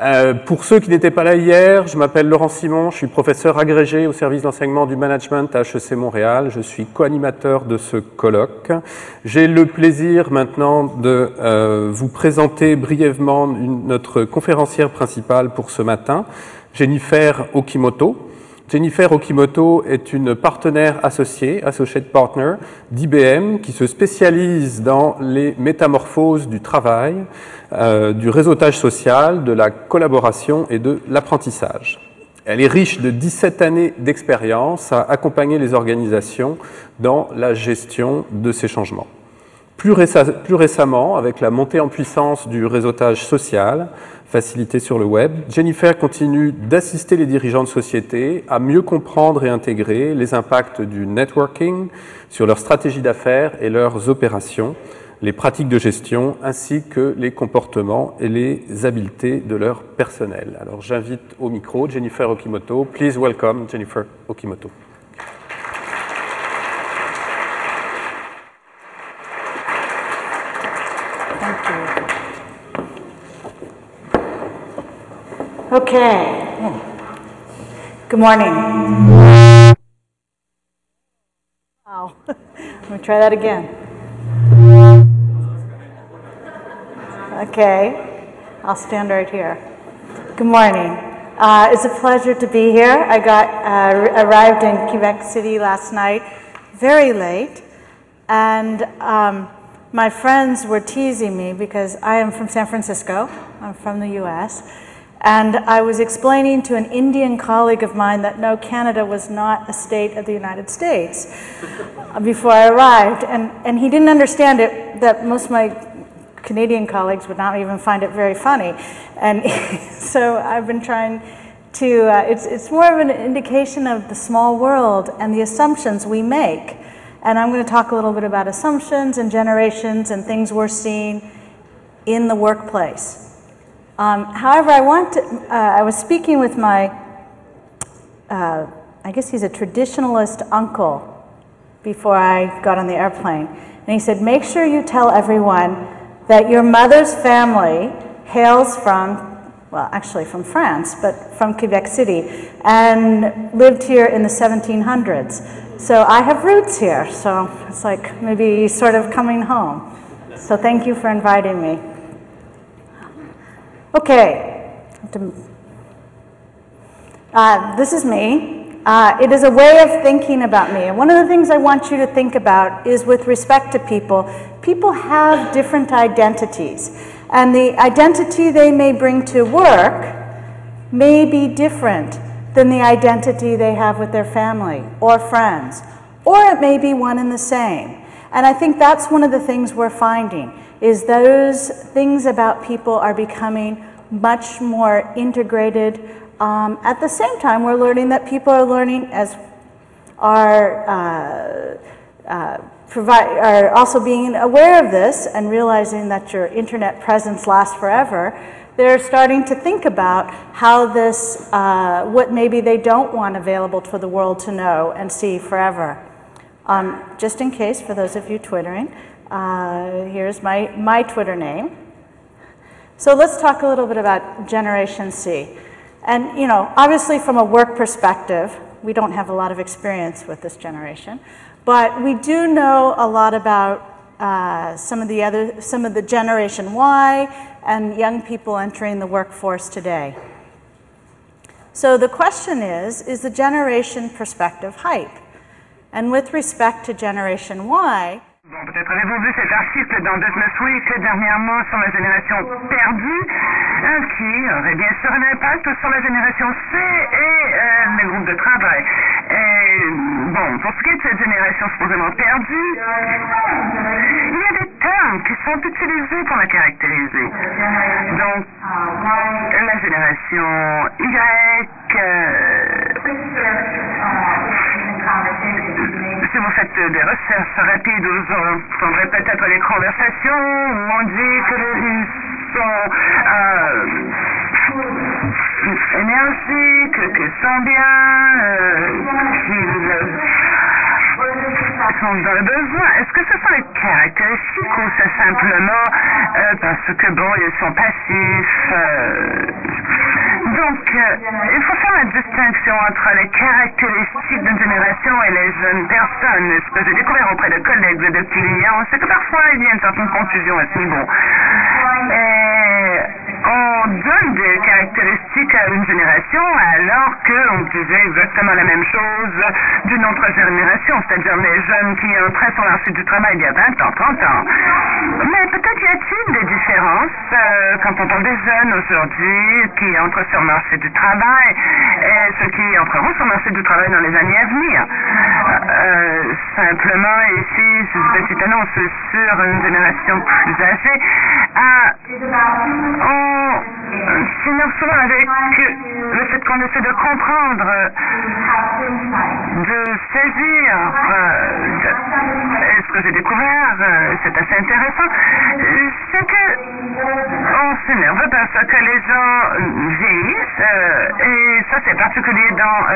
Euh, pour ceux qui n'étaient pas là hier, je m'appelle Laurent Simon, je suis professeur agrégé au service d'enseignement du management à HEC Montréal. Je suis co-animateur de ce colloque. J'ai le plaisir maintenant de euh, vous présenter brièvement notre conférencière principale pour ce matin, Jennifer Okimoto. Jennifer Okimoto est une partenaire associée, associate partner d'IBM, qui se spécialise dans les métamorphoses du travail, euh, du réseautage social, de la collaboration et de l'apprentissage. Elle est riche de 17 années d'expérience à accompagner les organisations dans la gestion de ces changements. Plus, plus, récemment, avec la montée en puissance du réseautage social, facilité sur le web, Jennifer continue d'assister les dirigeants de société à mieux comprendre et intégrer les impacts du networking sur leur stratégie d'affaires et leurs opérations, les pratiques de gestion, ainsi que les comportements et les habiletés de leur personnel. Alors j'invite au micro Jennifer Okimoto. Please welcome Jennifer Okimoto. Okay. Good morning. Wow. Let me try that again. Okay. I'll stand right here. Good morning. Uh, it's a pleasure to be here. I got uh, arrived in Quebec City last night, very late, and um, my friends were teasing me because I am from San Francisco. I'm from the U.S. And I was explaining to an Indian colleague of mine that no, Canada was not a state of the United States before I arrived. And, and he didn't understand it, that most of my Canadian colleagues would not even find it very funny. And so I've been trying to, uh, it's, it's more of an indication of the small world and the assumptions we make. And I'm going to talk a little bit about assumptions and generations and things we're seeing in the workplace. Um, however, I want to, uh, I was speaking with my, uh, I guess he's a traditionalist uncle before I got on the airplane. And he said, make sure you tell everyone that your mother's family hails from, well, actually from France, but from Quebec City, and lived here in the 1700s. So I have roots here, so it's like maybe sort of coming home. So thank you for inviting me. Okay, uh, this is me. Uh, it is a way of thinking about me. And one of the things I want you to think about is with respect to people, people have different identities. And the identity they may bring to work may be different than the identity they have with their family or friends. Or it may be one and the same. And I think that's one of the things we're finding is those things about people are becoming much more integrated. Um, at the same time, we're learning that people are learning as are, uh, uh, provide, are also being aware of this and realizing that your internet presence lasts forever. They're starting to think about how this, uh, what maybe they don't want available for the world to know and see forever. Um, just in case, for those of you twittering, uh, here's my, my Twitter name. So let's talk a little bit about Generation C. And, you know, obviously from a work perspective, we don't have a lot of experience with this generation, but we do know a lot about uh, some of the other, some of the Generation Y and young people entering the workforce today. So the question is, is the generation perspective hype? And with respect to Generation Y, Bon, peut-être avez-vous vu cet article dans Business Week dernièrement sur la génération perdue, hein, qui aurait bien sûr un impact sur la génération C et euh, les groupes de travail. Et, bon, pour ce qui est de cette génération supposément perdue, il y a des termes qui sont utilisés pour la caractériser. Donc, la génération Y, euh, si vous faites des recherches rapides, vous entendrez peut-être les conversations où on dit qu'ils sont euh, énergiques, qu'ils sont bien, euh, qu'ils sont dans le besoin. Est-ce que ce sont les caractéristiques ou c'est simplement euh, parce que, bon, ils sont passifs euh, donc, euh, il faut faire la distinction entre les caractéristiques d'une génération et les jeunes personnes. Ce que j'ai découvert auprès de collègues et de clients, c'est que parfois il y a une certaine confusion à ce niveau. Et on donne des caractéristiques à une génération alors qu'on disait exactement la même chose d'une autre génération, c'est-à-dire les jeunes qui entraient sur le marché du travail il y a 20 ans, 30 ans. Mais peut-être y a-t-il des différences euh, quand on parle des jeunes aujourd'hui qui entrent sur le marché du travail et ceux qui entreront sur le marché du travail dans les années à venir. Euh, simplement, ici, une petite annonce sur une génération plus âgée. on s'ignore souvent avec le fait qu'on essaie de comprendre, de saisir ce que j'ai découvert, c'est assez intéressant, c'est que on s'énerve parce que les gens vieillissent, et ça c'est particulier dans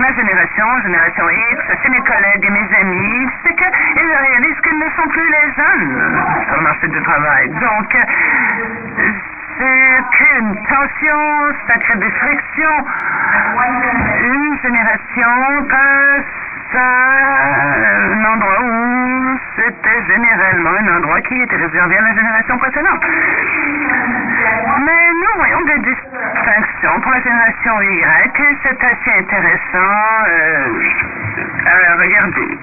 ma génération, génération X, c'est mes collègues et mes amis, c'est qu'ils réalisent qu'ils ne sont plus les jeunes sur le marché du travail. Donc, c'est qu'une tension, ça crée des frictions. Une génération passe à un endroit où c'était généralement un endroit qui était réservé à la génération précédente. Mais nous voyons des distinctions pour la génération Y et c'est assez intéressant euh, à regarder.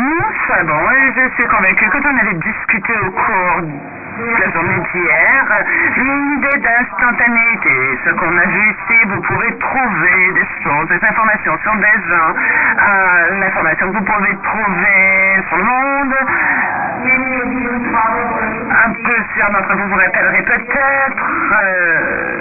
Nous savons, et je suis convaincu, quand on avait discuté au cours la journée d'hier, l'idée d'instantanéité. Ce qu'on a vu ici, vous pouvez trouver des choses, des informations sur des gens, euh, l'information que vous pouvez trouver sur le monde. Un plusieurs d'entre vous vous rappellerez peut-être euh,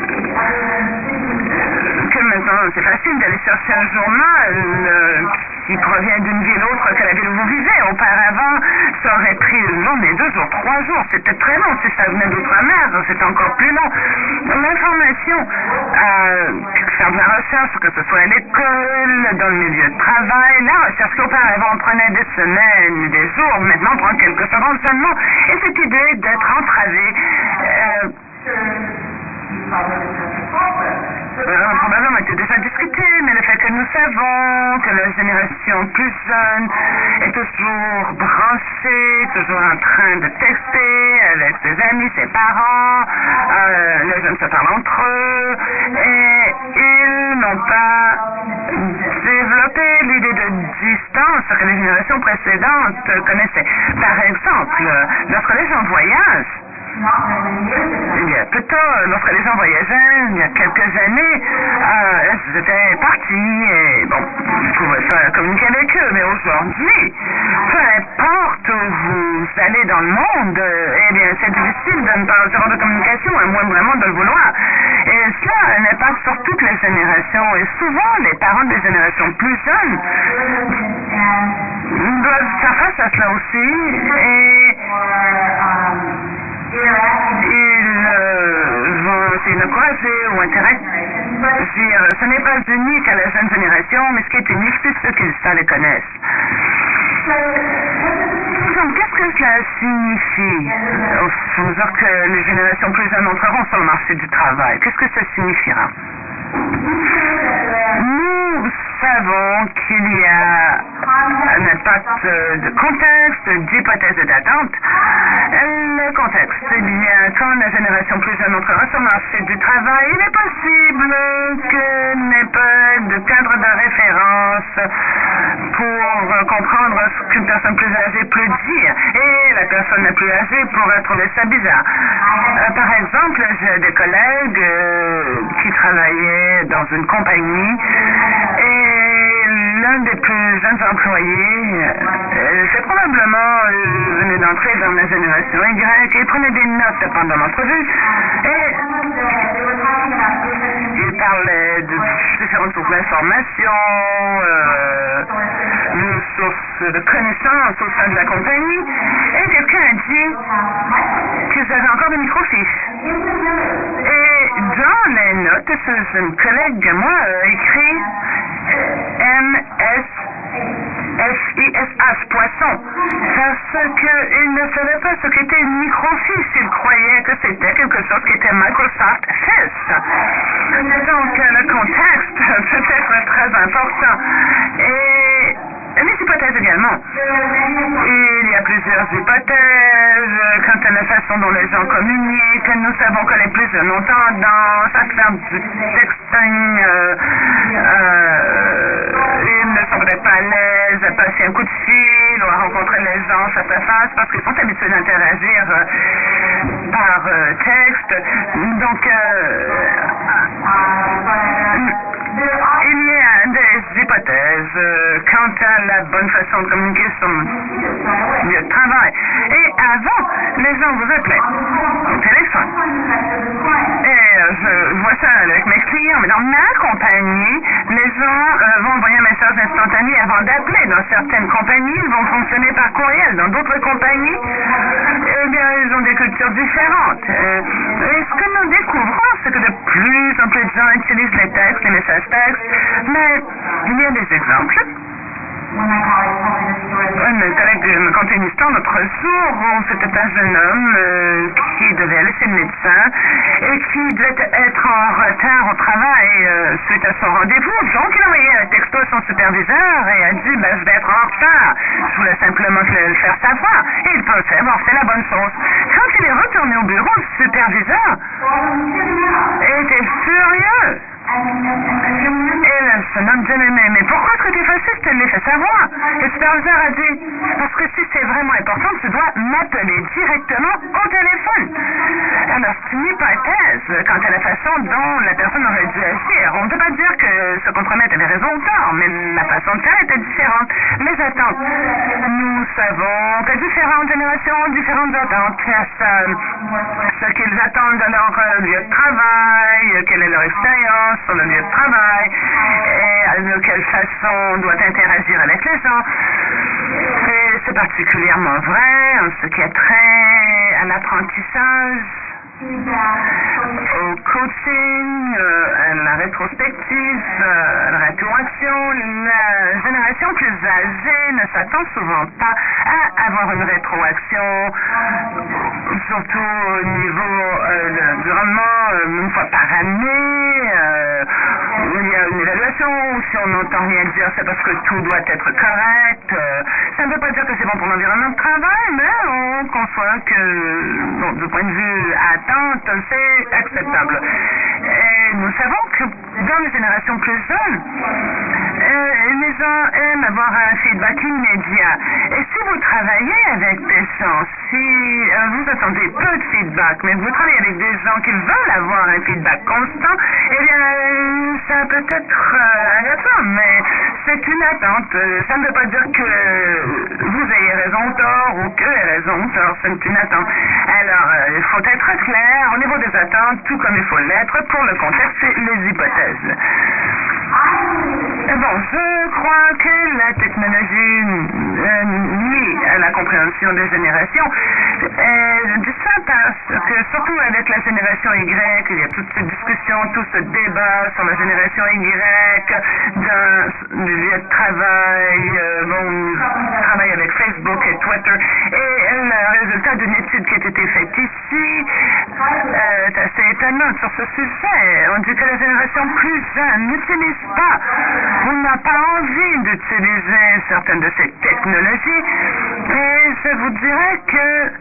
que maintenant c'est facile d'aller chercher un journal euh, qui provient d'une ville autre que la ville où vous vivez. Auparavant, ça aurait pris une journée, deux jours, trois jours. C'était très long. Si ça venait d'outre-mer, c'est encore plus long. L'information, euh, faire de la recherche, que ce soit à l'école, dans le milieu de travail, la recherche qu'auparavant prenait des semaines, des jours, maintenant prend quelques secondes seulement. Et cette idée d'être entravé, euh, probablement été déjà discuté, mais le fait que nous savons que la génération plus jeune est toujours branchée, toujours en train de texter avec ses amis, ses parents, euh, les jeunes se parlent entre eux, et ils n'ont pas développé l'idée de distance que les générations précédentes connaissaient. Par exemple, lorsque les gens voyagent, il y a peu de temps, lorsque les gens voyageaient, il y a quelques années, euh, ils étaient partis et bon, vous pouvez pas communiquer avec eux. Mais aujourd'hui, peu importe où vous allez dans le monde, eh bien, c'est difficile de ne pas recevoir de communication, à moins vraiment de le vouloir. Et cela a un impact sur toutes les générations. Et souvent, les parents des générations plus jeunes doivent faire face à cela aussi. Et ils vont de croiser ou interagir. Ce n'est pas unique à la jeune génération, mais ce qui est unique, c'est ceux qui ça les connaissent. Donc, qu'est-ce que cela signifie Au fond, que les générations plus jeunes entreront sur le marché du travail. Qu'est-ce que ça signifiera nous savons qu'il y a un impact de contexte, d'hypothèse d'attente. Le contexte, eh bien, quand la génération plus jeune entrera sur le marché du travail, il est possible qu'il n'ait pas de cadre de référence pour comprendre ce qu'une personne plus âgée peut dire. Et la personne la plus âgée pourrait trouver ça bizarre. Euh, par exemple, j'ai des collègues euh, qui travaillaient dans une compagnie et l'un des plus jeunes employés, euh, c'est probablement euh, venu d'entrer dans la génération Y, il prenait des notes pendant l'entrevue et il parlait de différentes sources d'informations, euh, de sources de connaissances au sein de la compagnie, et quelqu'un a dit qu'ils avaient encore des microfiches. Et dans les notes, une collègue à moi a écrit MS F-I-S-H, qu'ils ne savaient pas ce qu'était une microfiche. Ils croyaient que c'était quelque chose qui était Microsoft Office. Donc, le contexte peut être très important. Et les hypothèses également. Il y a plusieurs hypothèses quant à la façon dont les gens communiquent. Nous savons que les plus jeunes ont tendance à faire du texting. Euh, euh, ils ne peut-être pas à l'aise à passer un coup de fil ou à rencontrer les gens face à face parce qu'ils sont habitués d'interagir euh, par texte. Donc, il y a des hypothèses quant à la bonne façon de communiquer le lieu de travail. Et avant, les gens vous appelaient au téléphone. Et je vois ça avec mes clients, mais dans ma compagnie, les gens vont envoyer un message instantané avant d'appeler. Dans certaines compagnies, ils vont fonctionner par courriel. Dans d'autres compagnies, eh bien, ils ont des cultures différentes. et ce que nous découvrons, c'est que de plus en plus de gens utilisent les textes, les messages mais il y a des exemples. Un collègue me contait une l'autre jour c'était un jeune homme euh, qui devait aller chez le médecin et qui devait être en retard au travail euh, suite à son rendez-vous. Donc il a envoyé un texto à son superviseur et a dit ben, Je vais être en retard. Je voulais simplement le faire savoir. Il pensait avoir fait la bonne chose. Quand il est retourné au bureau, le superviseur était furieux. Et le jeune homme dit, mais, mais pourquoi est-ce que tu fais ça? Je te l'ai fait savoir. Et le superviseur a dit, parce que si c'est vraiment important, tu dois m'appeler directement au téléphone. Alors, c'est une hypothèse quant à la façon dont la personne aurait dû agir. On ne peut pas dire que ce compromet avait raison ou tort, mais la façon de faire était différente. Les attentes. Nous savons que différentes générations ont différentes attentes ce qu'ils attendent de leur lieu de travail, quelle est leur expérience sur le lieu de travail et de quelle façon on doit interagir avec les gens. C'est particulièrement vrai en ce qui est trait à l'apprentissage au coaching, euh, à la rétrospective, euh, à la rétroaction, la génération plus âgée ne s'attend souvent pas à avoir une rétroaction, surtout au niveau euh, du rendement, une fois par année. où il y a une évaluation, si on n'entend rien dire, c'est parce que tout doit être correct. ça ne veut pas dire que c'est bon pour l'environnement de travail, mais on conçoit que, bon, du point de vue c'est acceptable. Et nous savons que dans les générations plus jeunes, les gens aiment avoir un feedback immédiat. Et si vous travaillez avec des gens, si vous attendez peu de feedback, mais vous travaillez avec des gens qui veulent avoir un feedback constant, eh bien, ça peut être agaçant, mais c'est une attente. Ça ne veut pas dire que vous ayez raison ou tort, ou que avez raison ou tort, c'est une attente. Alors, il faut être clair au niveau des attentes, tout comme il faut l'être pour le contexte et les hypothèses. Bon, je crois que la technologie euh, nuit à la compréhension des générations. je dis ça parce que, surtout avec la génération Y, il y a toute cette discussion, tout ce débat sur la génération Y, dans le lieu de travail, euh, bon, travaille avec Facebook et Twitter. Et le résultat d'une étude qui a été faite ici euh, est assez étonnant sur ce sujet. On dit que la génération plus jeune n'utilise pas on n'a pas envie d'utiliser certaines de ces technologies. Et je vous dirais que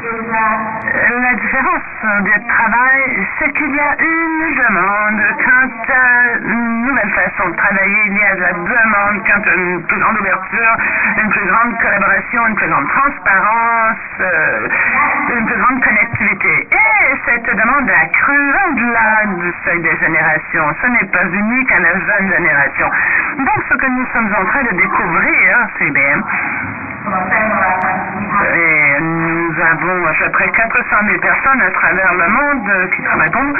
la différence du travail, c'est qu'il y a une demande quant à une nouvelle façon de travailler. Il y a de la demande quant à une plus grande ouverture, une plus grande collaboration, une plus grande transparence, euh, une plus grande connectivité. Et cette demande a cru au-delà du seuil des générations. Ce n'est pas unique à la jeune génération. Donc, ce que nous sommes en train de découvrir, c'est bien et nous avons à peu près 400 000 personnes à travers le monde qui travaillent nous.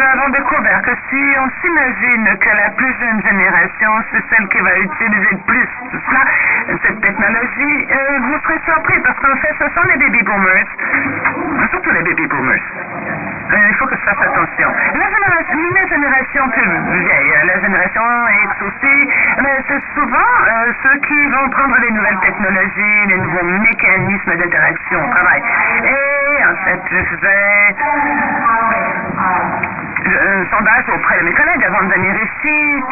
Avons découvert que si on s'imagine que la plus jeune génération, c'est celle qui va utiliser le plus cela, cette technologie, euh, vous serez surpris parce qu'en fait, ce sont les baby boomers, surtout les baby boomers il faut que je fasse attention. La génération, plus vieille, la génération X aussi, c'est souvent ceux qui vont prendre les nouvelles technologies, les nouveaux mécanismes d'interaction au travail. Et en fait, je vais un sondage auprès de mes collègues avant de venir ici.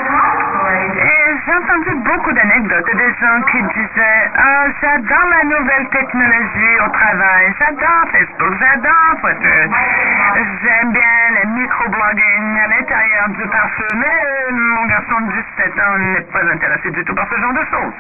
Et j'ai entendu beaucoup d'anecdotes des gens qui disaient Ah, j'adore la nouvelle technologie au travail, j'adore Facebook, j'adore Twitter, j'aime bien le microblogging à l'intérieur du pare-feu, mais mon garçon de 17 ans n'est pas intéressé du tout par ce genre de choses.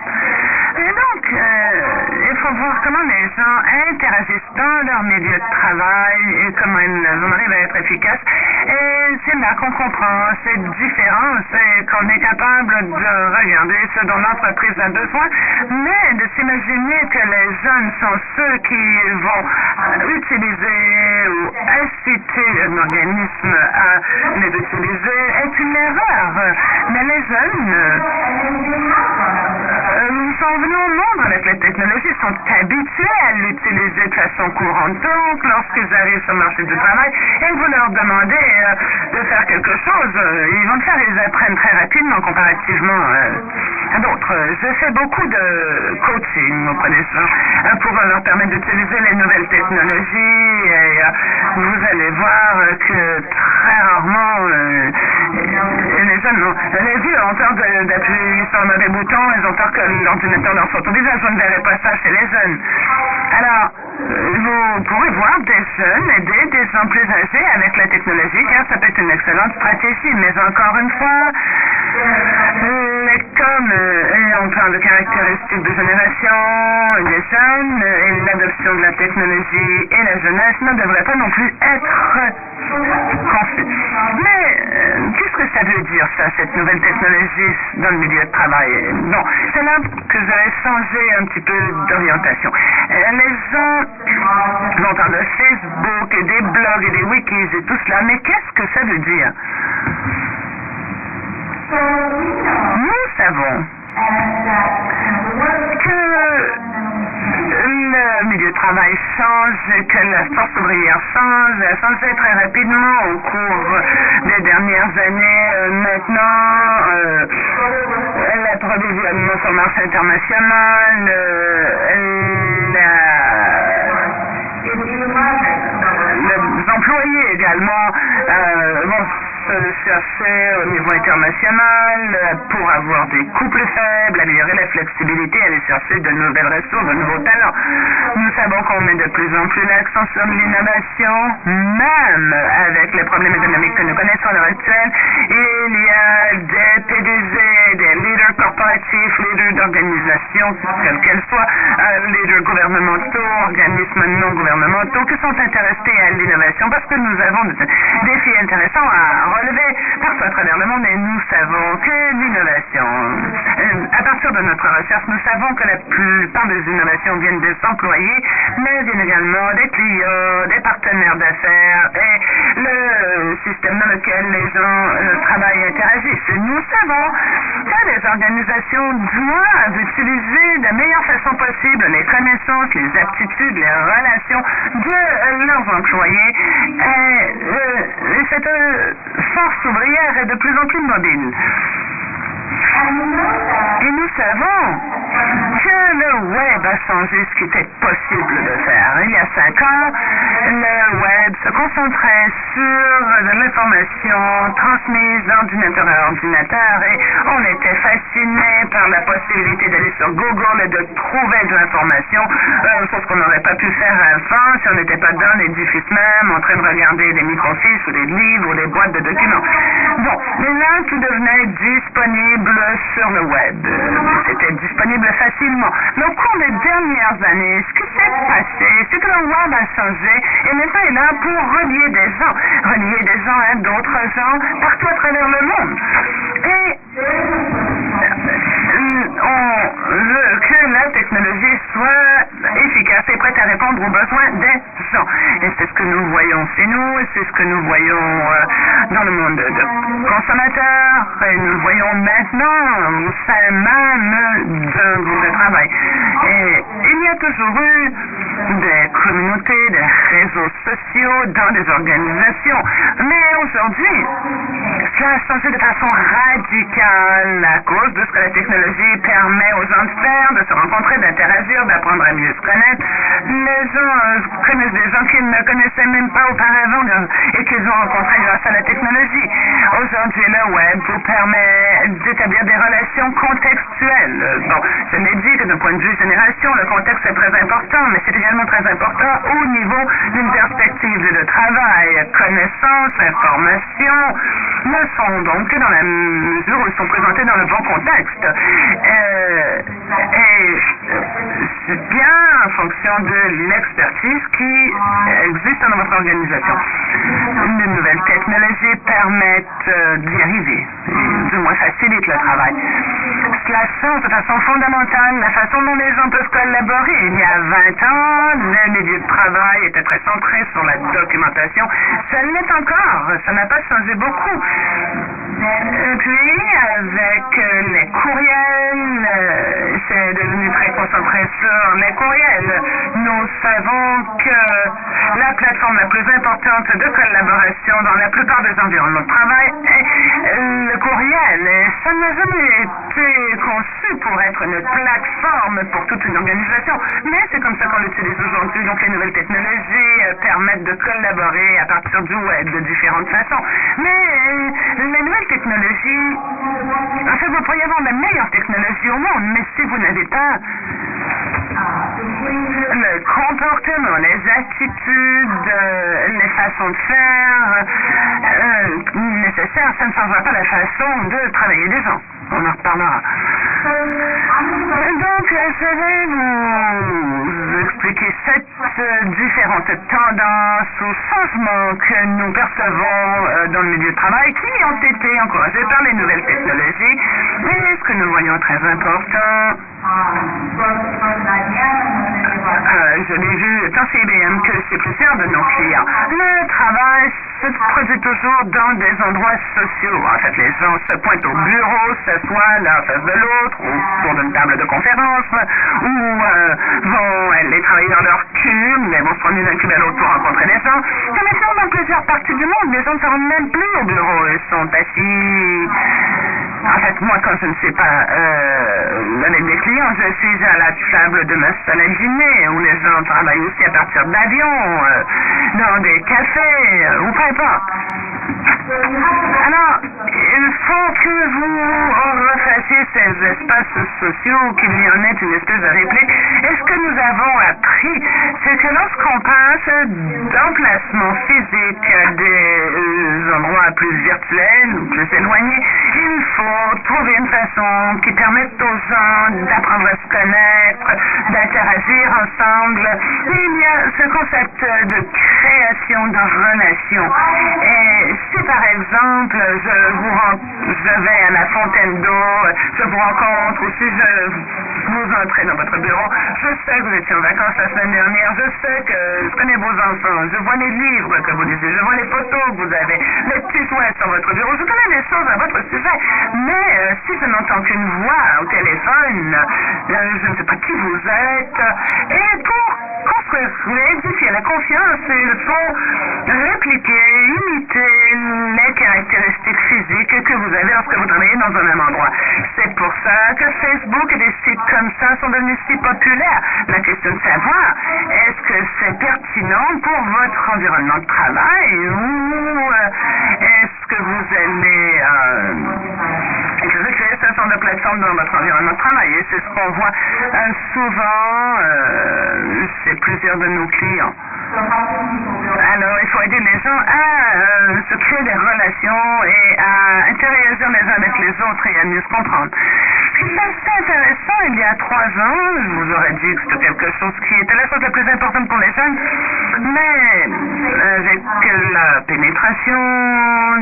Et donc, euh, il faut voir comment les gens interagissent dans leur milieu de travail et comment ils arrivent à être efficaces. Et c'est là qu'on comprend cette différence et qu'on est capable de regarder ce dont l'entreprise a besoin, mais de s'imaginer que les jeunes sont ceux qui vont utiliser ou inciter un organisme à les utiliser est une erreur. Mais les jeunes euh, sont venus au monde avec la technologie, sont habitués à l'utiliser de façon courante. Donc, lorsqu'ils arrivent sur le marché du travail et vous leur demandez euh, de faire quelque chose, euh, ils vont le faire, ils apprennent très rapidement comparativement à d'autres. Je fais beaucoup de coaching auprès des gens pour leur permettre d'utiliser les nouvelles technologies et vous allez voir que très rarement les jeunes, les vieux ont peur d'appuyer sur le mauvais bouton, ils ont peur que l'ordinateur leur saute au visage. Vous ne verrez pas ça chez les jeunes. Alors, vous pourrez voir des jeunes aider des gens plus âgés avec la technologie, car ça peut être une excellente stratégie. Mais encore une fois, comme euh, parle de caractéristiques de génération, des jeunes, et l'adoption de la technologie et la jeunesse ne devraient pas non plus être confus. Mais qu'est-ce que ça veut dire, ça, cette nouvelle technologie dans le milieu de travail? Bon, c'est là que j'avais changé un petit peu d'orientation. les gens vont parler de Facebook et des blogs et des wikis et tout cela, mais qu'est-ce que ça veut dire? Nous savons que le milieu de travail change, que la force ouvrière change, a changé très rapidement au cours des dernières années. maintenant, euh, l'approvisionnement sur le marché international, les employés également vont se chercher au niveau international pour avoir des coûts plus faibles, améliorer la flexibilité, aller chercher de nouvelles ressources, de nouveaux talents. Nous savons qu'on met de plus en plus l'accent sur l'innovation, même avec les problèmes économiques que nous connaissons à l'heure actuelle. Il y a des PDG, des leaders corporatifs, leaders d'organisations, quelles qu'elles soient, leaders gouvernementaux, organismes non gouvernementaux, qui sont intéressés à l'innovation parce que nous avons des défis intéressants à relever partout à travers le monde nous savons que l'innovation, à partir de notre recherche, nous savons que la plupart des innovations viennent des employés, mais viennent également des clients, des partenaires d'affaires et le système dans lequel les gens travaillent et interagissent. Nous savons que les organisations doivent utiliser de la meilleure façon possible les connaissances, les aptitudes, les relations de leurs employés. Et, cette force ouvrière est de plus en plus mobile. Et nous savons que le web a changé ce qui était possible de faire. Il y a cinq ans, le web se concentrait sur l'information transmise d'ordinateur à ordinateur et on était fasciné par la possibilité d'aller sur Google et de trouver de l'information, euh, chose qu'on n'aurait pas pu faire avant si on n'était pas dans l'édifice même en train de regarder des microfiches ou des livres ou des boîtes de documents. Bon, mais là, tout devenait disponible sur le web. C'était disponible facilement. Mais au cours des dernières années, ce qui s'est passé, c'est que le web a changé et maintenant est là pour relier des gens, relier des gens à d'autres gens partout à travers le monde. Et on veut que la technologie soit efficace et prête à répondre aux besoins des gens. Et c'est ce que nous voyons chez nous, c'est ce que nous voyons dans le monde de consommateurs, et nous voyons maintenant au sein même d'un groupe de travail. Et il y a toujours eu des communautés, des réseaux sociaux dans des organisations. Mais aujourd'hui, a changé de façon radicale à cause de ce que la technologie permet aux gens de faire, de se rencontrer, d'interagir, d'apprendre à mieux se connaître. Les gens euh, connaissent des gens qu'ils ne connaissaient même pas auparavant et qu'ils ont rencontrés grâce à la technologie. Aujourd'hui, le web vous permet d'établir des relations contextuelles. Bon, je l'ai dit que d'un point de vue génération, le contexte est très important, mais c'est également très important au niveau d'une perspective de travail. Connaissances, informations ne sont donc dans la mesure où ils sont présentés dans le bon contexte. Euh, bien en fonction de l'expertise qui existe dans votre organisation. De nouvelles technologies permettent euh, d'y arriver, du moins facilitent le travail. Cela façon fondamentale la façon dont les gens peuvent collaborer. Il y a 20 ans, le milieu de travail était très centré sur la documentation. Ça l'est encore. Ça n'a pas changé beaucoup. Et puis, avec euh, les courriels, euh, c'est devenu très concentré sur les courriels. Nous savons que la plateforme la plus importante de collaboration dans la plupart des environnements de travail est le courriel. Ça n'a jamais été conçu pour être une plateforme pour toute une organisation, mais c'est comme ça qu'on l'utilise aujourd'hui. Donc les nouvelles technologies euh, permettent de collaborer à partir du web de différentes façons. Mais les nouvelles technologies, en fait, vous pourriez avoir la meilleure technologie au monde, mais si vous n'avez pas le comportement, les attitudes, euh, les façons de faire euh, nécessaires, ça ne changera pas la façon de travailler des gens. On en reparlera. Donc, je vais vous expliquer sept différentes tendances ou changements que nous percevons dans le milieu de travail qui ont été encouragés par les nouvelles technologies et ce que nous voyons très important. Euh, je l'ai vu tant chez IBM que chez plusieurs de nos clients. Le travail se produit toujours dans des endroits sociaux. En fait, les gens se pointent au bureau, s'assoient l'un face de l'autre, ou autour d'une table de conférence, ou euh, vont aller travailler dans leur cube, mais vont se promener d'un cube à l'autre pour rencontrer des gens. Et maintenant, dans plusieurs parties du monde, les gens ne se même plus au bureau. Ils sont assis. En fait, moi, quand je ne sais pas euh, mes clients, je suis à la table de ma salle à dîner, où les gens travaillent aussi à partir d'avions, euh, dans des cafés, euh, ou peu importe. Alors, il faut que vous refassiez ces espaces sociaux, qu'il y en ait une espèce de réplique. Et ce que nous avons appris, c'est que lorsqu'on passe d'emplacements physiques à des endroits plus virtuels ou plus éloignés, il trouver une façon qui permette aux gens d'apprendre à se connaître, d'interagir ensemble. il y a ce concept de création de relations. Et si par exemple je vous je vais à la fontaine d'eau, je vous rencontre ou si je vous entrez dans votre bureau, je sais que vous étiez en vacances la semaine dernière, je sais que je connais vos enfants, je vois les livres que vous lisez, je vois les photos que vous avez, les petits souhaits sur votre bureau, je connais des choses à votre sujet. Mais euh, si je n'entends qu'une voix au téléphone, euh, je ne sais pas qui vous êtes, et pour édifier la confiance, il faut répliquer, imiter les caractéristiques physiques que vous avez lorsque vous travaillez dans un même endroit. C'est pour ça que Facebook et des sites comme ça sont devenus si populaires. La question de savoir, est-ce que c'est pertinent pour votre environnement de travail ou euh, est-ce que vous allez euh, créer ce genre de plateforme dans votre environnement de travail? Et c'est ce qu'on voit euh, souvent euh, chez plusieurs de nos clients. Alors, il faut aider les gens à euh, se créer des relations et à interagir les uns avec les autres et à mieux se comprendre. C'est assez intéressant. Il y a trois ans, je vous aurais dit que c'était quelque chose qui était la chose la plus importante pour les jeunes, mais avec la pénétration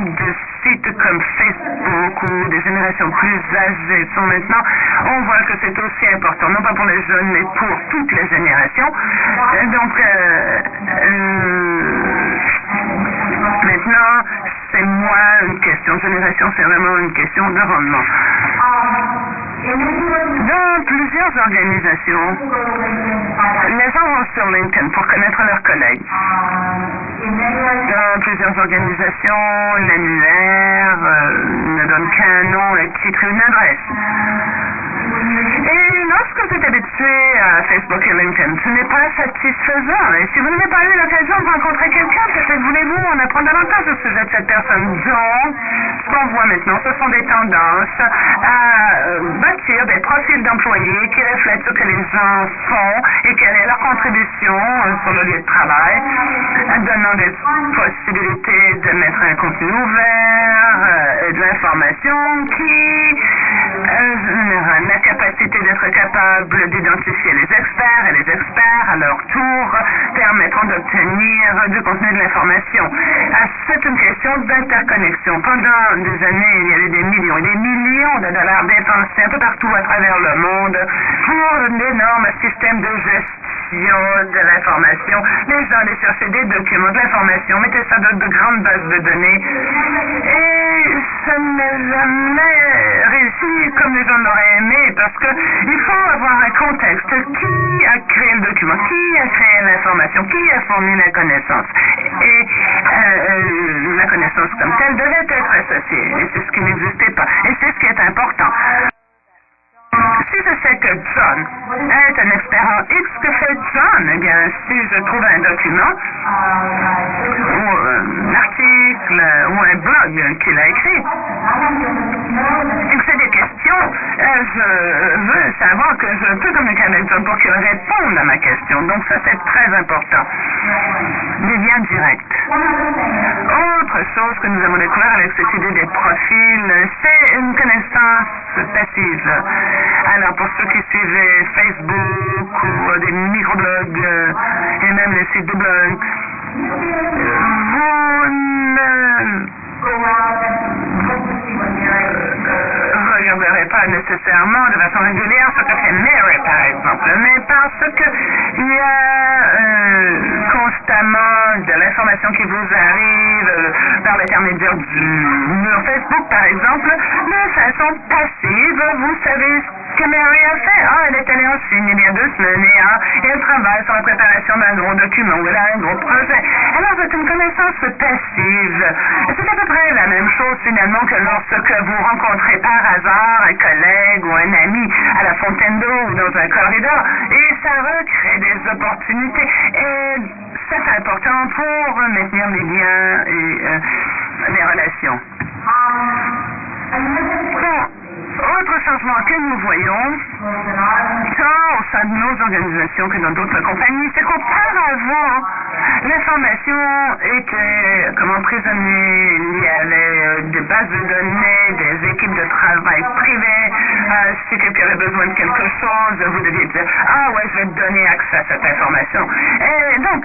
de sites comme Facebook ou des générations plus âgées sont maintenant, on voit que c'est aussi important, non pas pour les jeunes, mais pour toutes les générations. Donc, euh, maintenant, c'est moins une question de génération, c'est vraiment une question de rendement. Dans plusieurs plusieurs organisations. Les gens vont sur LinkedIn pour connaître leurs collègues. Dans plusieurs organisations, l'annuaire euh, ne donne qu'un nom, un titre et une adresse. Et lorsque vous êtes habitué à Facebook et LinkedIn, ce n'est pas satisfaisant. Et si vous n'avez pas eu l'occasion de rencontrer quelqu'un, peut-être voulez-vous en apprendre davantage au sujet de cette personne. Donc, ce qu'on voit maintenant, ce sont des tendances à euh, bâtir des profils d'employés qui reflètent ce que les gens font et quelle est leur contribution euh, sur le lieu de travail, donnant des possibilités de mettre un contenu ouvert euh, et de l'information qui la capacité d'être capable d'identifier les experts et les experts, à leur tour, permettront d'obtenir du contenu de l'information. Ah, c'est une question d'interconnexion. Pendant des années, il y avait des millions et des millions de dollars dépensés un peu partout à travers le monde pour d'énormes systèmes de gestion de l'information. Les gens allaient chercher des documents, de l'information, mettaient ça dans de grandes bases de données. Et ça n'a jamais réussi comme les gens l'auraient aimé parce qu'il faut avoir un contexte. Qui a créé le document? Qui a créé l'information? Qui a fourni la connaissance? Et euh, la connaissance comme telle devait être associée. Et c'est ce qui n'existait pas. Et c'est ce qui est important. Sais que John est un expert en X, que fait John? Eh bien, si je trouve un document ou un article ou un blog qu'il a écrit, et que c'est euh, je veux savoir que je peux communiquer avec John pour qu'il réponde à ma question. Donc ça, c'est très important. Des liens directs. Autre chose que nous avons découvert avec cette idée des profils, c'est une connaissance passive. Alors, pour ceux qui suivaient Facebook ou euh, des microblogs euh, et même les sites de blog, vous ne euh, regarderez pas nécessairement de façon régulière ce que fait Mary, par exemple, mais parce qu'il y a constamment de l'information qui vous arrive par l'intermédiaire du mur Facebook, par exemple, de façon passive. Vous savez ce que Mary a fait. Ah, elle est allée en Chine il y a deux semaines et, ah, elle travaille sur la préparation d'un gros document ou elle a un gros projet. Alors, c'est une connaissance passive. C'est à peu près la même chose finalement que lorsque vous rencontrez par hasard un collègue ou un ami à la fontaine d'eau ou dans un corridor et ça recrée des opportunités. Et c'est important pour maintenir les liens et euh, les relations. Bon, autre changement que nous voyons, tant au sein de nos organisations que dans d'autres compagnies, c'est qu'auparavant, l'information était comme emprisonnée. Il y avait euh, des bases de données, des équipes de travail privées. Euh, si quelqu'un avait besoin de quelque chose, vous deviez dire Ah ouais, je vais te donner accès à cette information. Et donc,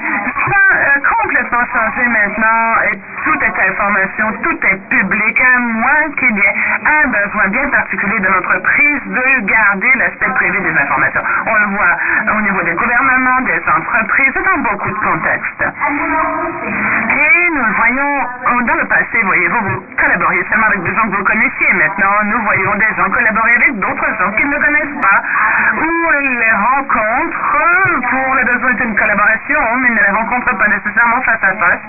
ça a complètement changé maintenant. Toute cette information, tout est public, à moins qu'il y ait un besoin bien particulier de l'entreprise de garder l'aspect privé des informations. On le voit au niveau des gouvernements, des entreprises, dans beaucoup de contextes. Et nous voyons dans le passé, voyez-vous, vous collaboriez seulement avec des gens que vous connaissiez. Maintenant, nous voyons des gens collaborer avec d'autres gens qu'ils ne connaissent pas, ou les rencontrent pour les besoins d'une collaboration, mais ne les rencontrent pas nécessairement face à face.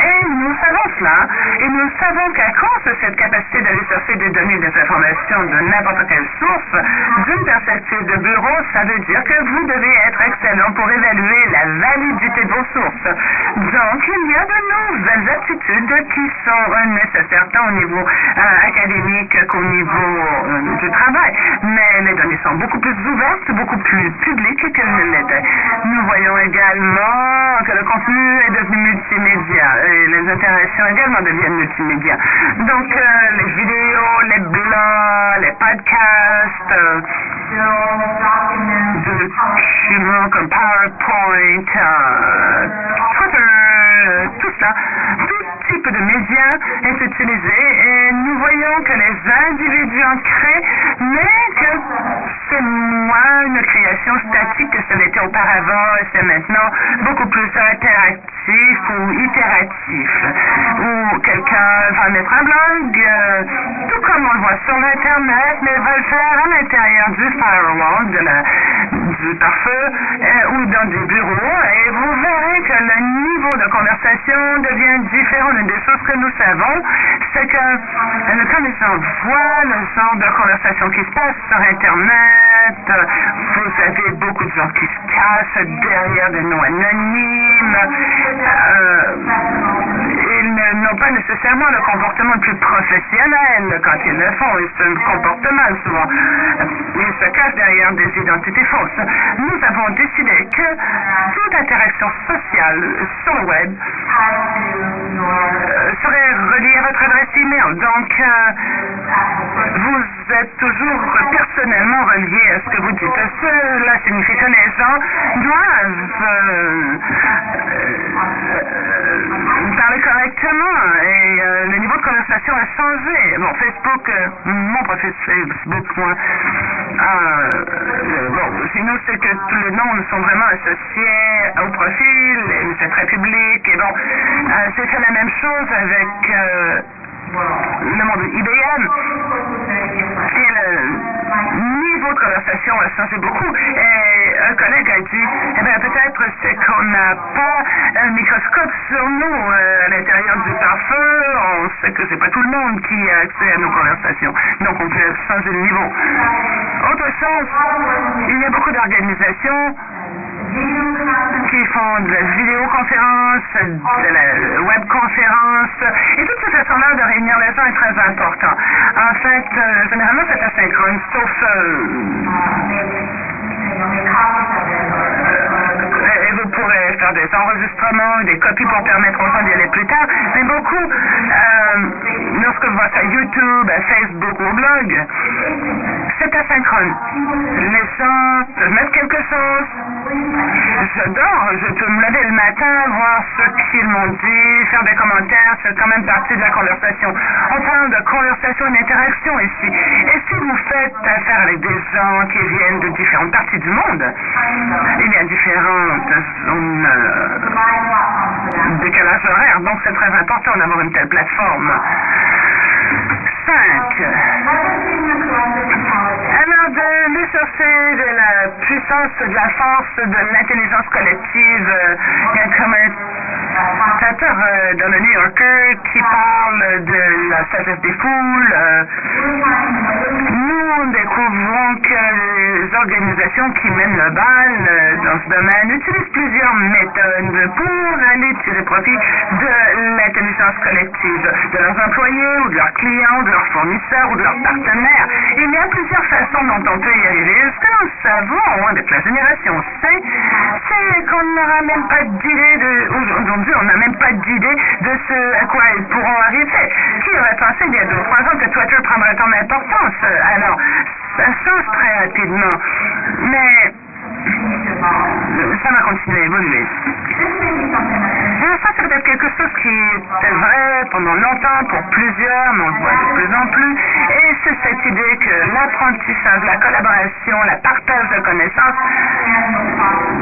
Et nous savons cela, et nous savons qu'à cause de cette capacité d'aller chercher des données, des informations de n'importe quelle source, d'une perspective de bureau, ça veut dire que vous devez être excellent pour évaluer la validité de vos sources. Donc, il y a de nouvelles attitudes qui sont nécessaires tant au niveau euh, académique qu'au niveau euh, du travail. Mais les données sont beaucoup plus ouvertes, beaucoup plus publiques qu'elles ne l'étaient. Nous voyons également que le contenu est devenu multimédia les interactions également deviennent multimédia. Donc, euh, les vidéos, les blogs, les podcasts, euh, documents comme PowerPoint, euh, Twitter, tout ça, tout type de médias est utilisé et nous voyons que les individus en créent, mais que c'est moins une création statique que ce l'était auparavant et c'est maintenant beaucoup plus interactif ou itératif. Ou quelqu'un va mettre un blog, euh, tout comme on le voit sur l'Internet, mais va le faire à l'intérieur du firewall, de la, du pare-feu euh, ou dans des bureaux, et vous verrez que le niveau de conversation devient différent. Une des choses que nous savons, c'est que euh, quand les gens voient le genre de conversation qui se passe sur Internet, vous avez beaucoup de gens qui se cachent derrière des noms anonymes. Euh, ils n'ont pas nécessairement le comportement le plus professionnel quand ils le font. Ils se comportent souvent. Ils se cachent derrière des identités fausses. Nous avons décidé que toute interaction sociale sur le web euh, serait reliée à votre adresse email. Donc, euh, vous êtes toujours personnellement relié à ce que vous dites. Cela signifie que les gens doivent euh, euh, parler correctement et euh, le niveau de conversation a changé. Bon, Facebook, mon profil Facebook, moi, bon, chez nous, c'est que tous les noms sont vraiment associés au profil, c'est très public, et bon, fait la même chose avec le monde IBM. Et le niveau de conversation a changé beaucoup. Et un collègue a dit, eh bien, peut-être c'est qu'on n'a pas un microscope sur nous euh, à l'intérieur du pare-feu. On sait que c'est pas tout le monde qui a accès à nos conversations. Donc, on peut changer le niveau. Autre chose, il y a beaucoup d'organisations qui font de la vidéoconférence, de la webconférence, et toutes ces façons-là de réunir les gens est très important. En fait, euh, généralement, c'est asynchrone, sauf... Euh, et vous pourrez faire des enregistrements, des copies pour permettre aux gens d'y aller plus tard. Mais beaucoup, euh, lorsque vous voyez YouTube, Facebook ou blog, c'est asynchrone. Les gens mettre quelque chose. J'adore, je peux me lever le matin, voir ce qu'ils m'ont dit, faire des commentaires, c'est quand même partie de la conversation. On parle de conversation et d'interaction ici. Et si vous faites affaire avec des gens qui viennent de différentes parties du monde, il y a différentes zones euh, décalage horaire, donc c'est très important d'avoir une telle plateforme. 5. Alors, de de la puissance, de la force, de l'intelligence collective, il y a comme un commentateur euh, dans le New Yorker qui parle de la sagesse des foules. euh, nous découvrons que les organisations qui mènent le bal euh, dans ce domaine utilisent plusieurs méthodes pour aller tirer profit de l'intelligence collective de leurs employés ou de leurs clients, de leurs fournisseurs ou de leurs partenaires. Il y a plusieurs façons on peut y arriver. Ce que nous savons avec la génération C, c'est qu'on n'aura même pas d'idée de... Aujourd'hui, on n'a même pas d'idée de ce à quoi ils pourront arriver. Qui aurait pensé il y a deux ou trois ans que Twitter prendrait tant d'importance? Alors, ça change très rapidement. Mais ça va continuer à évoluer. Ça, c'est peut-être quelque chose qui était vrai pendant longtemps pour plusieurs, mais on le voit de plus en plus. Et c'est cette idée que l'apprentissage, la collaboration, la partage de connaissances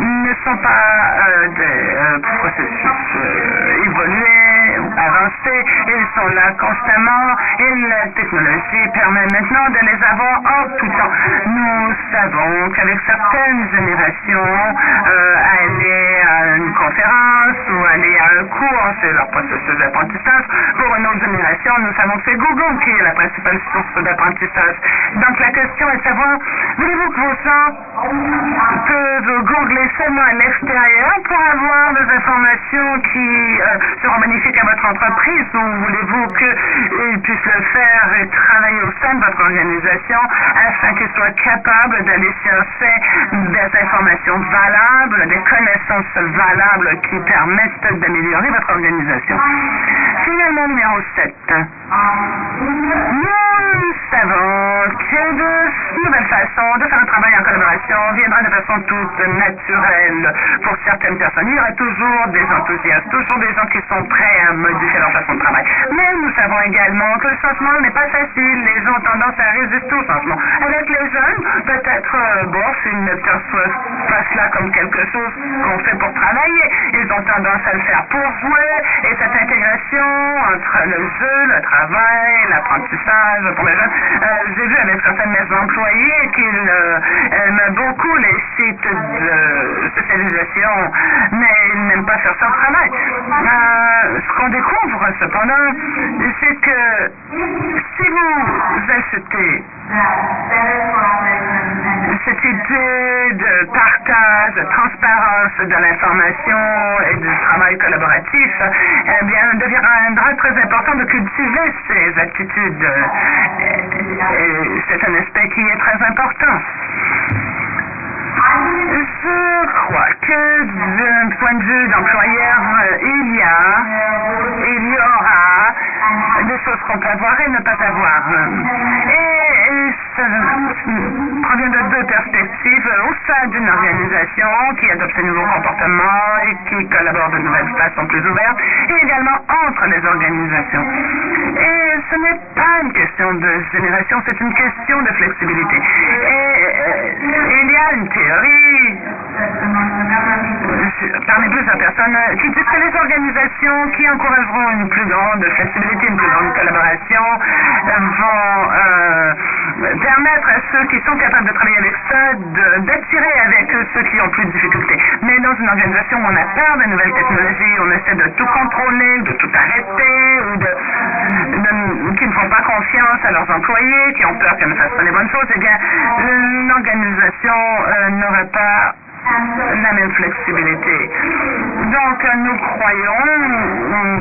ne sont pas euh, des euh, processus euh, évolués avancés. Ils sont là constamment et la technologie permet maintenant de les avoir en tout temps. Nous savons qu'avec certaines générations, euh, aller à une conférence ou aller à un cours, c'est leur processus d'apprentissage. Pour une autre génération, nous savons que c'est Google qui est la principale source d'apprentissage. Donc la question est de savoir, voulez-vous que vos gens peuvent googler seulement à l'extérieur pour avoir des informations qui euh, seront bénéfiques à votre entreprise ou voulez-vous qu'ils puissent le faire et travailler au sein de votre organisation afin qu'ils soient capables d'aller chercher des informations valables, des connaissances valables qui permettent d'améliorer votre organisation? Finalement, numéro 7. Nous savons que de nouvelles façons de faire un travail en collaboration viendra de façon toute naturelle pour certaines personnes. Il y aura toujours des enthousiastes, toujours des gens qui sont prêts à modifier Mais nous savons également que le changement n'est pas facile. Les gens ont tendance à résister au changement. Avec les jeunes, peut-être, euh, bon, s'ils ne perçoivent pas cela comme quelque chose qu'on fait pour travailler, ils ont tendance à le faire pour jouer. Et cette intégration entre le jeu, le travail, l'apprentissage pour les jeunes, euh, j'ai vu avec certains de mes employés qu'ils euh, aiment beaucoup les sites de spécialisation, mais ils n'aiment pas faire au travail. Euh, ce qu'on découvre cependant, c'est que si vous achetez cette idée de partage, de transparence de l'information et du travail collaboratif, eh bien, deviendra très important de cultiver ces attitudes. C'est un aspect qui est très important. Je crois que d'un point de vue d'employeur, il y a, il y aura des choses qu'on peut avoir et ne pas avoir. Ça provient de deux perspectives. Au sein d'une organisation qui adopte de nouveaux comportements et qui collabore de nouvelles façons plus ouvertes, et également entre les organisations. Et ce n'est pas une question de génération, c'est une question de flexibilité. Et euh, il y a une théorie parmi plusieurs personnes qui disent que les organisations qui encourageront une plus grande flexibilité, une plus grande collaboration, vont euh, permettre à ceux qui sont capables de travailler avec ça d'attirer avec eux ceux qui ont plus de difficultés. Mais dans une organisation où on a peur des nouvelles technologies, on essaie de tout contrôler, de tout arrêter, ou de, qui ne font pas confiance à leurs employés, qui ont peur qu'ils ne fassent pas les bonnes choses, eh bien, une organisation euh, n'aurait pas la même flexibilité. Donc, nous croyons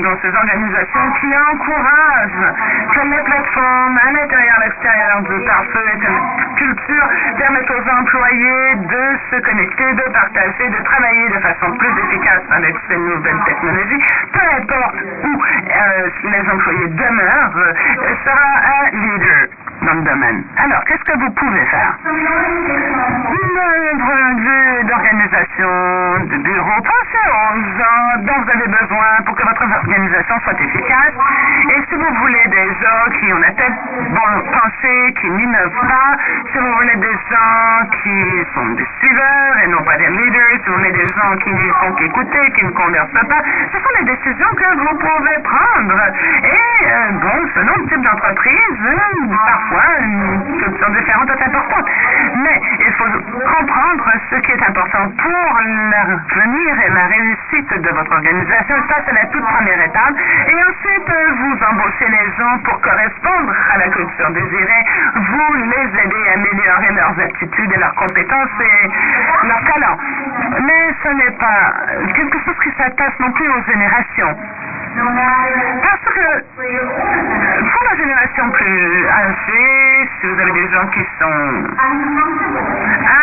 dans ces organisations qui encouragent que les plateformes à l'intérieur à l'extérieur du pare-feu et une culture permettent aux employés de se connecter, de partager, de travailler de façon plus efficace avec ces nouvelles technologies. Peu importe où euh, les employés demeurent, euh, sera un leader Alors, qu'est-ce que vous pouvez faire? De vue d'organisation de bureau, pensez aux gens dont vous avez besoin pour que votre organisation soit efficace. Et si vous voulez des gens qui ont la tête bon, pensée, qui n'innovent pas, si vous voulez des gens qui sont des suiveurs et non pas des leaders, si vous voulez des gens qui ne font qu'écouter, qui ne conversent pas, ce sont les décisions que vous pouvez prendre. Et bon, selon le type d'entreprise, parfois, une solution différente est importante. Mais il faut comprendre ce qui est important pour l'avenir et la réussite de votre organisation. Ça, c'est la toute première étape. Et ensuite, vous embauchez les gens pour correspondre à la culture désirée. Vous les aidez à améliorer leurs aptitudes et leurs compétences et leurs talents. Mais ce n'est pas quelque chose qui s'attache non plus aux générations. Parce que pour la génération plus âgée, si vous avez des gens qui sont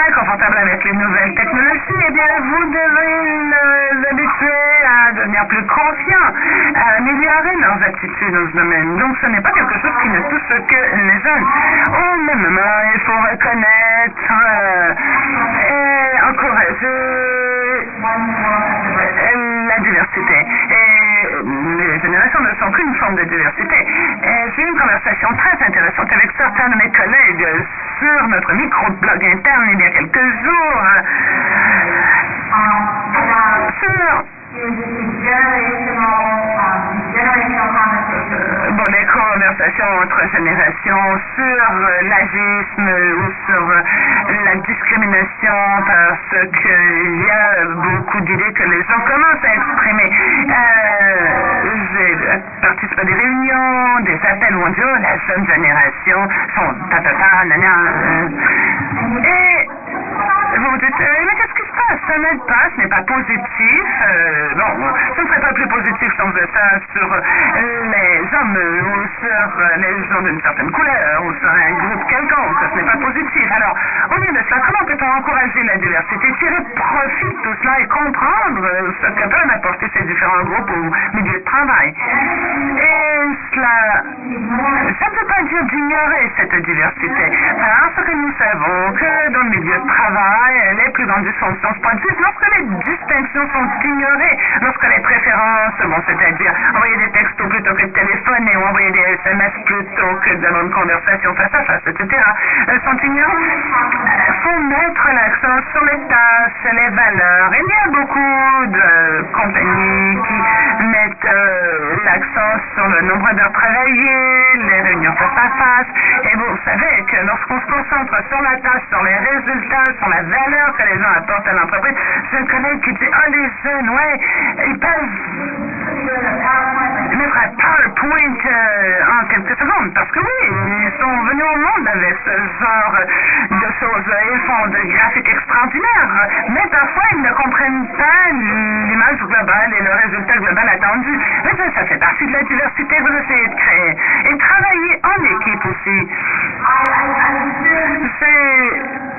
inconfortables avec les nouvelles technologies, eh bien, vous devez les habituer à devenir plus confiants, à améliorer leurs attitudes dans ce domaine. Donc, ce n'est pas quelque chose qui ne touche que les jeunes. Au même moment, il faut reconnaître euh, et encourager la diversité. Et les générations ne sont qu'une forme de diversité. J'ai eu une conversation très intéressante avec certains de mes collègues sur notre micro-blog interne il y a quelques jours. Sur bon, les conversations entre générations sur l'agisme ou sur la discrimination parce qu'il y a beaucoup d'idées que les gens commencent à exprimer. Euh, J'ai participé à des réunions, des appels oh, la jeune génération ta ta, nana. Et vous vous dites, mais qu'est-ce qui se passe? Ça n'aide pas, ce n'est pas positif. Euh, bon, ce ne serait pas plus positif si on ça sur les hommes ou sur les gens d'une certaine couleur ou sur un groupe quelconque. Ce n'est pas positif. Alors, au lieu de cela, comment peut-on encourager la diversité, tirer profit de tout cela et comprendre ce que peuvent apporter ces différents groupes au milieu de travail? Et cela, ça ne veut pas dire d'ignorer cette diversité, parce que nous savons que dans le milieu de travail, les plus grandes dysfonctions se produisent lorsque les distinctions sont ignorées, lorsque les c'est-à-dire envoyer des textos plutôt que de téléphoner ou envoyer des SMS plutôt que de une conversation face à face, etc., ignorées. Il faut mettre l'accent sur les tâches, les valeurs. Il y a beaucoup de compagnies qui mettent l'accent sur le nombre d'heures travaillées, les réunions face à face. Et vous savez que lorsqu'on se concentre sur la tâche, sur les résultats, sur la valeur que les gens apportent à l'entreprise, j'ai un collègue qui dit, oh les jeunes, ouais, ils peuvent mettre un PowerPoint euh, en quelques secondes. Parce que oui, ils sont venus au monde avec ce genre de choses. Ils font des graphiques extraordinaires. Mais parfois, ils ne comprennent pas l'image globale et le résultat global attendu. Mais ça, ça fait partie de la diversité que vous essayez de créer. Et travailler en équipe aussi. C'est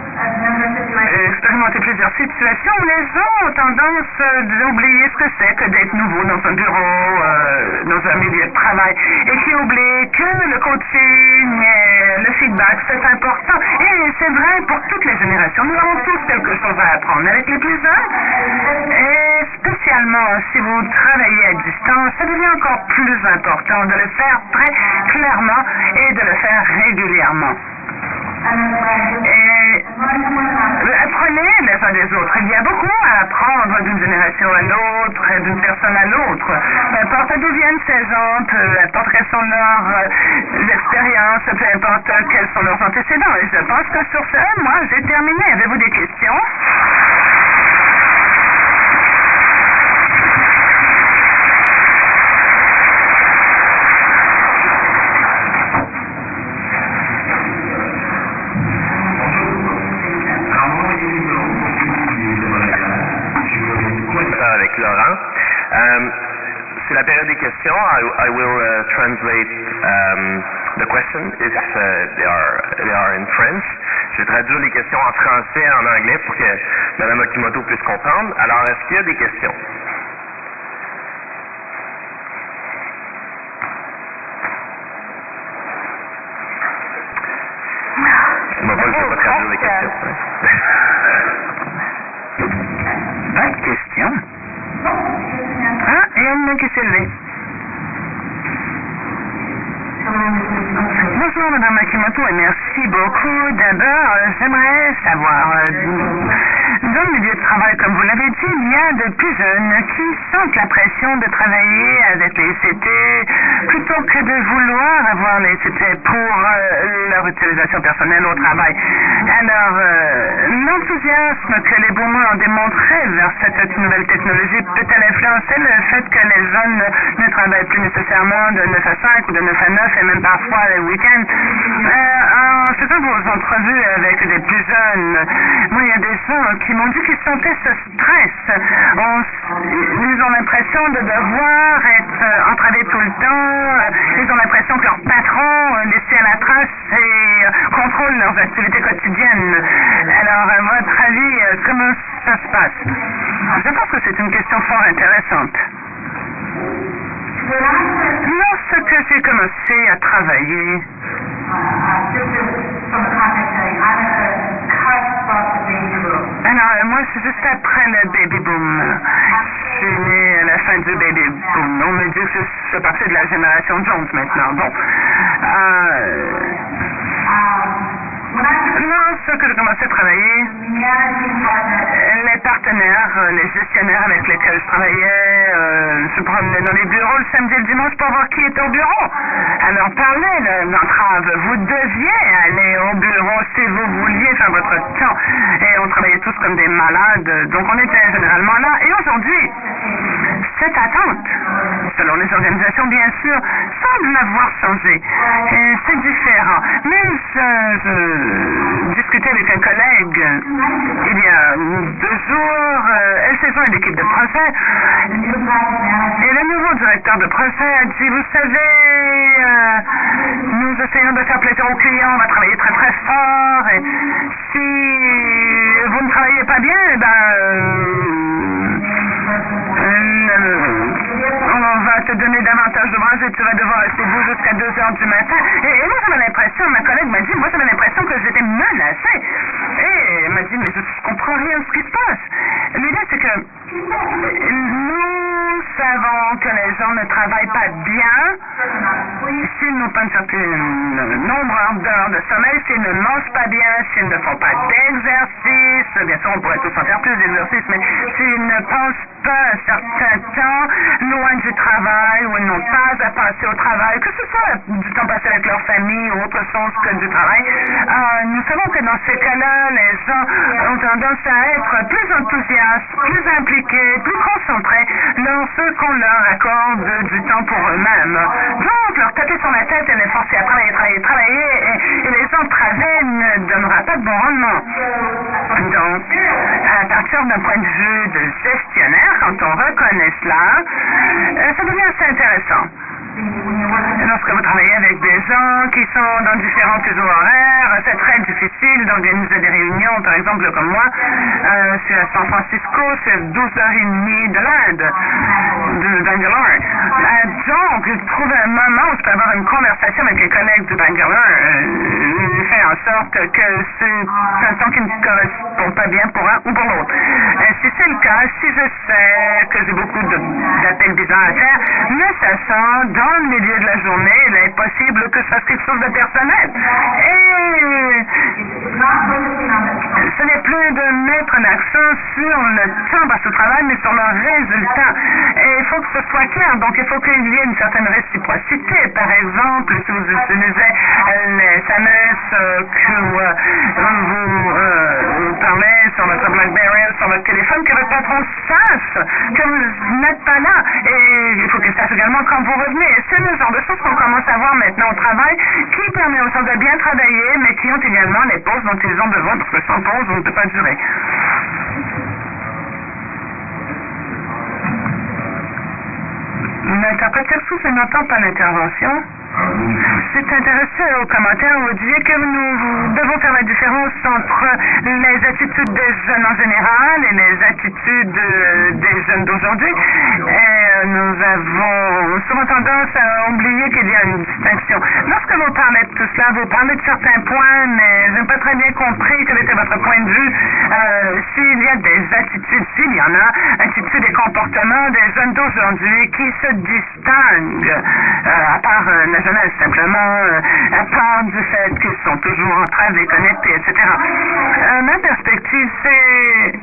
expérimenter plusieurs situations où les gens ont tendance d'oublier ce que c'est que d'être nouveau dans un bureau, euh, dans un milieu de travail, et qui oublient que le coaching, le feedback, c'est important. Et c'est vrai pour toutes les générations. Nous avons tous quelque chose à apprendre avec les plus jeunes. Et spécialement si vous travaillez à distance, ça devient encore plus important de le faire très clairement et de le faire régulièrement. Et apprenez les uns des autres. Il y a beaucoup à apprendre d'une génération à l'autre, d'une personne à l'autre. Peu importe d'où viennent ces gens, peu importe quelles sont leurs expériences, peu importe quels sont leurs antécédents. Et je pense que sur ce, moi, j'ai terminé. Avez-vous des questions? La période des questions. I, I will uh, translate um, the question if uh, they, are, they are in French. Je vais traduire les questions en français et en anglais pour que Mme Okimoto puisse comprendre. Alors, est-ce qu'il y a des questions? Bon, je ne vais pas traduire les questions. Pas de questions. Ah, il y a une main qui s'est levée. Bonjour Madame Makimoto et merci beaucoup. D'abord, j'aimerais savoir, dans le milieu de travail, comme vous l'avez dit, il y a de plus jeunes qui sentent la pression de travailler avec les ICT plutôt que de vouloir avoir les ICT pour personnelle au travail. Alors, l'enthousiasme que les boomers ont démontré vers cette nouvelle technologie peut-elle influencer le fait que les jeunes ne travaillent plus nécessairement de 9 à 5 ou de 9 à 9 et même parfois les week-ends? en faisant vos entrevues avec des plus jeunes, moi, il y a des gens qui m'ont dit qu'ils sentaient ce stress. ils ont l'impression de devoir être entravés tout le temps. Ils ont l'impression que leur patron, laissé à la trace, et contrôle leurs activités quotidiennes. Alors, à votre avis, comment ça se passe? Je pense que c'est une question fort intéressante. Lorsque j'ai commencé à travailler, alors, moi, c'est juste après le baby boom. Je suis né à la fin du baby boom. On me dit que je fais partie de la génération Jones maintenant. Bon. Euh, lorsque j'ai commencé à travailler, les partenaires, les gestionnaires avec lesquels je travaillais, euh, se promenaient dans les bureaux le samedi et le dimanche pour voir qui était au bureau. Alors, parlez d'entrave. Vous deviez aller au bureau si vous vouliez faire votre temps. Et on travaillait tous comme des malades, donc on était généralement là. Et aujourd'hui, cette attente, selon les organisations bien sûr, semble avoir changé. Et c'est différent. Même si je discutais avec un collègue il y a deux jours, euh, elle s'est joint à l'équipe de projet, et le nouveau directeur de projet a dit, vous savez, euh, nous essayons de faire plaisir aux clients, on va travailler très très fort, et si vous ne travaillez pas bien, eh ben, euh, on va te donner davantage de et tu vas devoir rester debout jusqu'à 2 heures du matin. Et, et moi, j'avais l'impression, ma collègue m'a dit, moi, j'avais l'impression que j'étais menacée. Et elle m'a dit, mais je, je comprends rien de ce qui se passe. L'idée, c'est que nous savons que les gens ne travaillent pas bien s'ils n'ont pas un certain nombre d'heures de sommeil, s'ils ne mangent pas bien, s'ils ne font pas d'exercice. Bien sûr, on pourrait tous en faire plus d'exercice, mais s'ils ne passent pas un certain temps loin du travail ou ils n'ont pas à passer au travail, que ce soit du temps passé avec leur famille ou autre chose que du travail, euh, nous savons que dans ces cas-là, les gens ont tendance à être plus enthousiastes, plus impliqués, plus concentrés lorsqu'on qu'on leur accorde du temps pour eux-mêmes. Donc, leur sur la tête et les forcer à travailler, travailler, travailler, et, et les travaillent ne donnera pas de bon rendement. Donc, à partir d'un point de vue de gestionnaire, quand on reconnaît cela, euh, ça devient assez intéressant. Lorsque vous travaillez avec des gens qui sont dans différents fuseaux horaires, c'est très difficile d'organiser des réunions, par exemple comme moi, euh, je suis à San Francisco, c'est 12h30 de l'Inde, de Bangalore. Euh, donc, trouver un moment où je peux avoir une conversation avec les collègues de Bangalore, euh, fait en sorte que un temps qui ne correspond pas bien pour un ou pour l'autre. Euh, si c'est le cas, si je sais que j'ai beaucoup d'appels bizarres à faire, mais sachant dans le milieu de la journée, il est possible que ça fasse quelque chose de personnel. Et ce n'est plus de mettre l'accent sur le temps passe au travail, mais sur le résultat. Et il faut que ce soit clair. Donc, il faut qu'il y ait une certaine réciprocité. Par exemple, si vous utilisez les euh, que euh, vous, euh, parlez sur votre BlackBerry, sur votre téléphone, que votre patron sache que vous n'êtes pas là. Et il faut qu'il sache également quand vous revenez. C'est le genre de choses qu'on commence à voir maintenant au travail qui permet aux gens de bien travailler, mais qui ont également les pauses dont ils ont besoin, parce que sans pause, on ne peut pas durer. L'interpréteur souffle n'entend pas l'intervention. C'est intéressé au commentaire où vous disiez que nous devons faire la différence entre les attitudes des jeunes en général et les attitudes des jeunes d'aujourd'hui. Nous avons souvent tendance à oublier qu'il y a une distinction. Lorsque vous parlez de tout cela, vous parlez de certains points, mais je n'ai pas très bien compris quel était votre point de vue. Euh, s'il y a des attitudes, s'il y en a, attitudes et comportements des jeunes d'aujourd'hui qui se distinguent, euh, à part euh, simplement, euh, à part du fait qu'ils sont toujours en train de les connecter, etc. Euh, ma perspective, c'est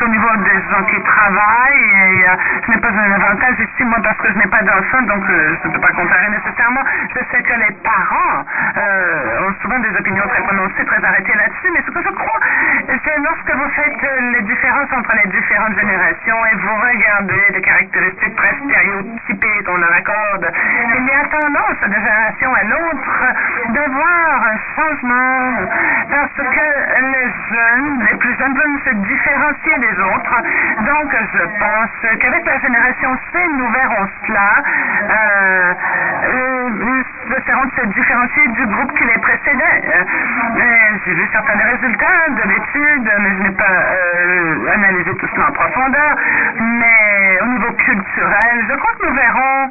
au niveau des gens qui travaillent et euh, je n'ai pas un avantage ici, moi, parce que je n'ai pas d'enfant, donc euh, je ne peux pas comparer nécessairement. Je sais que les parents ont souvent des opinions très prononcées, très arrêtées là-dessus, mais ce que je crois, c'est lorsque vous faites les différences entre les différentes générations et vous regardez des caractéristiques très stéréotypées qu'on leur accorde, il y a tendance de génération à l'autre de voir un changement parce que les jeunes, les plus jeunes veulent se différencier des autres. Donc, je pense qu'avec la génération C, nous verrons cela. Euh, euh, essaieront de se différencier du groupe qui les précédait. Euh, J'ai vu certains résultats de l'étude, mais je n'ai pas euh, analysé tout cela en profondeur. Mais au niveau culturel, je crois que nous verrons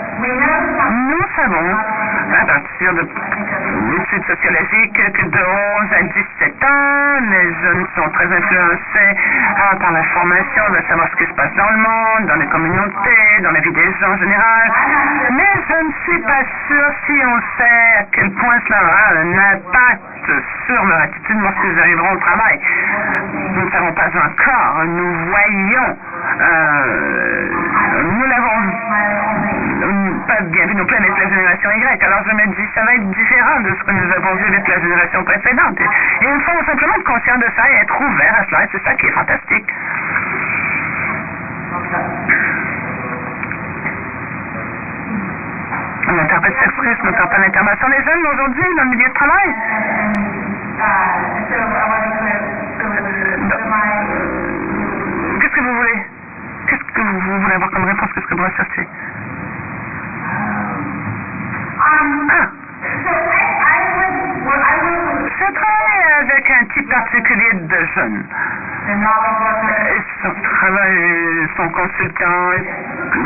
nous savons, à partir de l'étude sociologique, que de 11 à 17 ans, les jeunes sont très influencés ah, par l'information, de savoir ce qui se passe dans le monde, dans les communautés, dans la vie des gens en général. Mais je ne suis pas sûr si on sait à quel point cela aura un impact sur leur attitude lorsqu'ils arriveront au travail. Nous ne savons pas encore. Nous voyons, euh, nous l'avons pas bien vu non plus avec la génération Y. Alors je me dis, ça va être différent de ce que nous avons vu avec la génération précédente. Et, il faut simplement être conscient de ça et être ouvert à cela. Et c'est ça qui est fantastique. L'interprète s'exprime, je n'entends pas l'intervention des jeunes aujourd'hui dans le milieu de travail. Qu'est-ce que vous voulez? Qu'est-ce que vous, voulez avoir comme réponse? Qu'est-ce que vous recherchez? Je travaille avec un type particulier de jeunes. Son travail, son consultant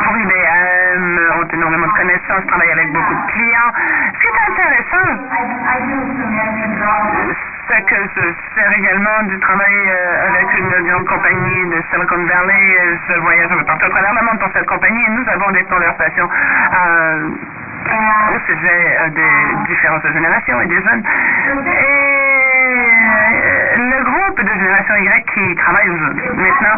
pour IBM, ont énormément de connaissances, travaillent avec beaucoup de clients. Ce qui est intéressant, c'est que je fais également du travail euh, avec une grande compagnie de Silicon Valley. Je voyage un partout à travers le pour cette compagnie et nous avons des conversations euh, au sujet euh, des différences de génération et des jeunes. Et le groupe de génération Y qui travaille maintenant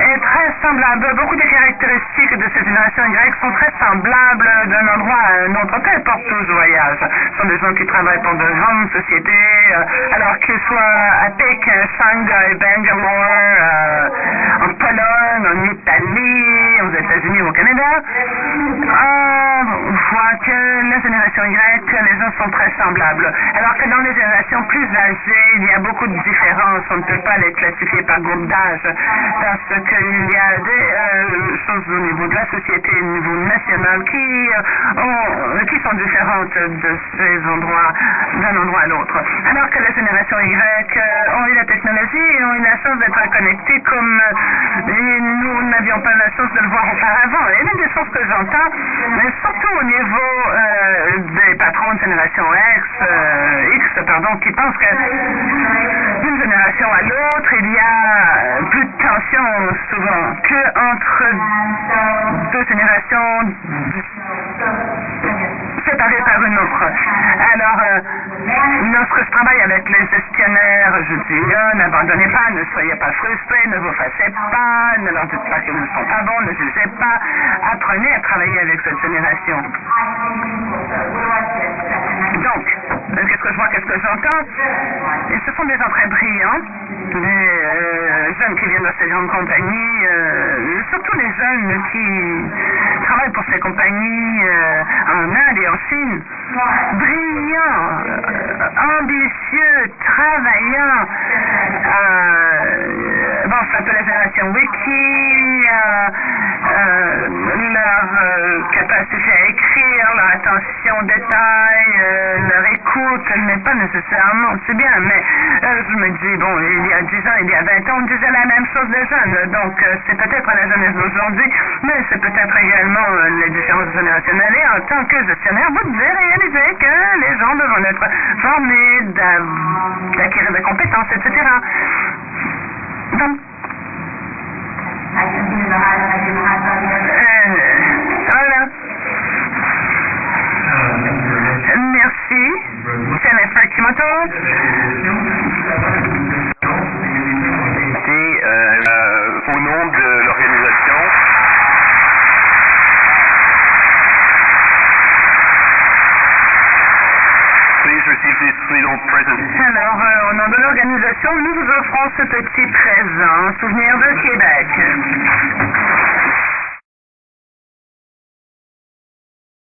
est très semblable. Beaucoup des caractéristiques de cette génération Y sont très semblables d'un endroit à un autre, peu importe où je voyage. Ce sont des gens qui travaillent pour de grandes sociétés, euh, alors qu'ils soient à Pékin, Shanghai, Bangalore, euh, en Pologne, en Italie, aux États-Unis, au Canada. On voit que la génération Y, les gens sont très semblables. Alors que dans les générations plus âgées, il y a beaucoup de différences. On ne peut pas les classifier par groupe d'âge parce qu'il y a des euh, choses au niveau de la société, au niveau national qui, euh, sont différentes d'un endroit à l'autre. Alors que la génération Y euh, ont eu la technologie et ont eu la chance d'être connectés comme nous n'avions pas la chance de le voir auparavant. Et l'une des choses que j'entends, mais surtout au niveau des patrons de génération X, X pardon, qui pensent que d'une génération à l'autre, il y a plus de tension souvent que entre deux générations séparées par une autre. Alors, euh, lorsque je travaille avec les gestionnaires, je dis, euh, n'abandonnez pas, ne soyez pas frustrés, ne vous fâchez pas, ne leur dites pas qu'ils ne sont pas bons, ne jugez pas. Apprenez à travailler avec cette génération. Donc, euh, qu'est-ce que je vois, qu'est-ce que j'entends Et ce sont des gens très brillants, des euh, jeunes qui viennent de ces grandes compagnies, euh, surtout les jeunes qui travaillent pour ces compagnies euh, en Inde et en Chine. Brillants, ambitieux, travaillants. Bon, ça s'appelle la génération Wiki, leur capacité à écrire, leur attention au détail, euh, leur écoute, n'est pas nécessairement, c'est bien, mais euh, je me dis, bon, il y a 10 ans, il y a 20 ans, on disait la même chose des jeunes, donc euh, c'est peut-être la jeunesse d'aujourd'hui, mais c'est peut-être également les différences générationnelles, et en tant que gestionnaire, vous devez réaliser que les gens doivent être formés, d'acquérir des compétences, etc. Donc, voilà. Merci. Jennifer Kimoto. C'est euh, euh, au nom de l'organisation. Alors, euh, au nom de l'organisation, nous vous offrons ce petit présent, souvenir de Québec.